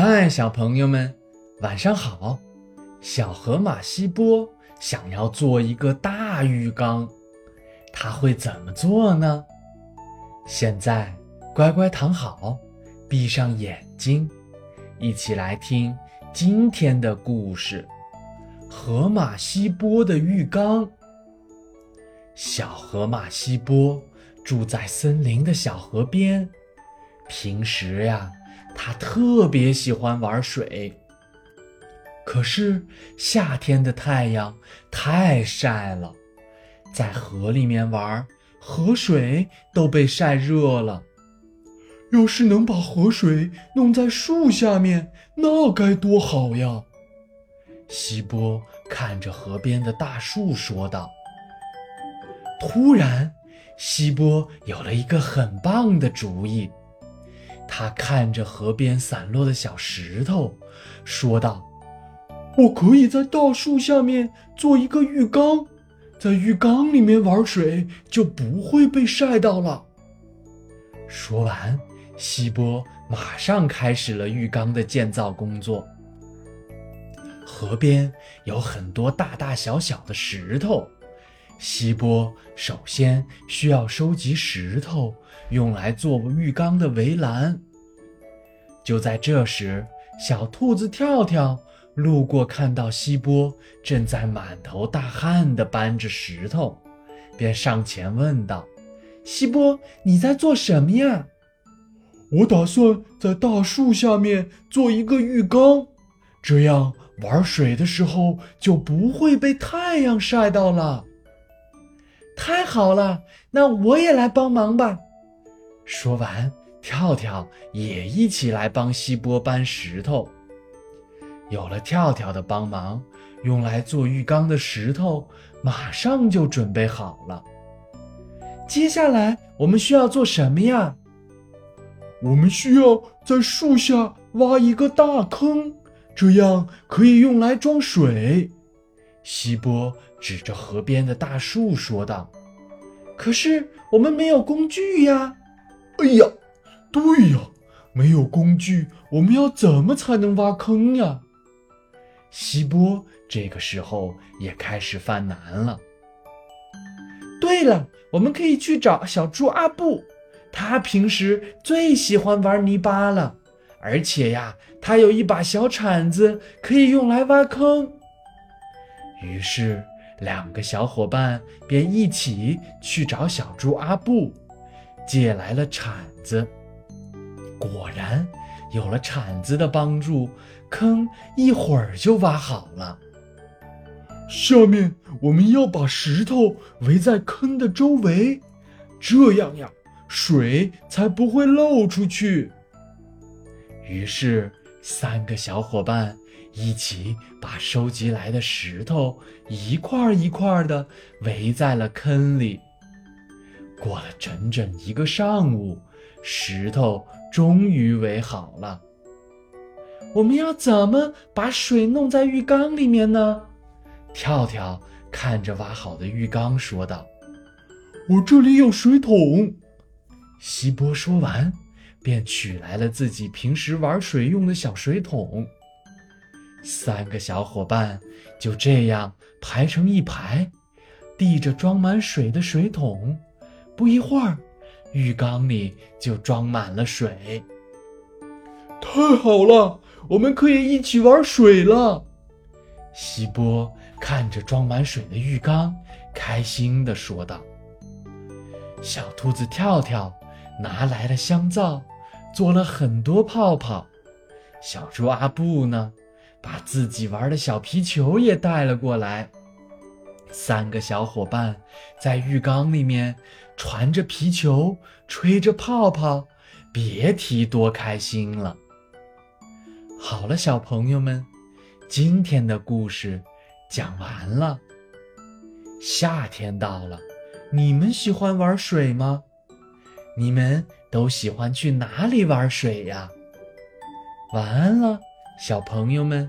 嗨，小朋友们，晚上好！小河马西波想要做一个大浴缸，他会怎么做呢？现在乖乖躺好，闭上眼睛，一起来听今天的故事《河马西波的浴缸》。小河马西波住在森林的小河边，平时呀。他特别喜欢玩水，可是夏天的太阳太晒了，在河里面玩，河水都被晒热了。要是能把河水弄在树下面，那该多好呀！西波看着河边的大树说道。突然，西波有了一个很棒的主意。他看着河边散落的小石头，说道：“我可以在大树下面做一个浴缸，在浴缸里面玩水就不会被晒到了。”说完，西波马上开始了浴缸的建造工作。河边有很多大大小小的石头，西波首先需要收集石头。用来做浴缸的围栏。就在这时，小兔子跳跳路过，看到西波正在满头大汗地搬着石头，便上前问道：“西波，你在做什么呀？”“我打算在大树下面做一个浴缸，这样玩水的时候就不会被太阳晒到了。”“太好了，那我也来帮忙吧。”说完，跳跳也一起来帮西波搬石头。有了跳跳的帮忙，用来做浴缸的石头马上就准备好了。接下来我们需要做什么呀？我们需要在树下挖一个大坑，这样可以用来装水。西波指着河边的大树说道：“可是我们没有工具呀。”哎呀，对呀，没有工具，我们要怎么才能挖坑呀？希波这个时候也开始犯难了。对了，我们可以去找小猪阿布，他平时最喜欢玩泥巴了，而且呀，他有一把小铲子，可以用来挖坑。于是，两个小伙伴便一起去找小猪阿布。借来了铲子，果然有了铲子的帮助，坑一会儿就挖好了。下面我们要把石头围在坑的周围，这样呀，水才不会漏出去。于是，三个小伙伴一起把收集来的石头一块一块的围在了坑里。过了整整一个上午，石头终于围好了。我们要怎么把水弄在浴缸里面呢？跳跳看着挖好的浴缸说道：“我这里有水桶。”西波说完，便取来了自己平时玩水用的小水桶。三个小伙伴就这样排成一排，递着装满水的水桶。不一会儿，浴缸里就装满了水。太好了，我们可以一起玩水了。西波看着装满水的浴缸，开心地说道：“小兔子跳跳拿来了香皂，做了很多泡泡。小猪阿布呢，把自己玩的小皮球也带了过来。三个小伙伴在浴缸里面。”传着皮球，吹着泡泡，别提多开心了。好了，小朋友们，今天的故事讲完了。夏天到了，你们喜欢玩水吗？你们都喜欢去哪里玩水呀？晚安了，小朋友们。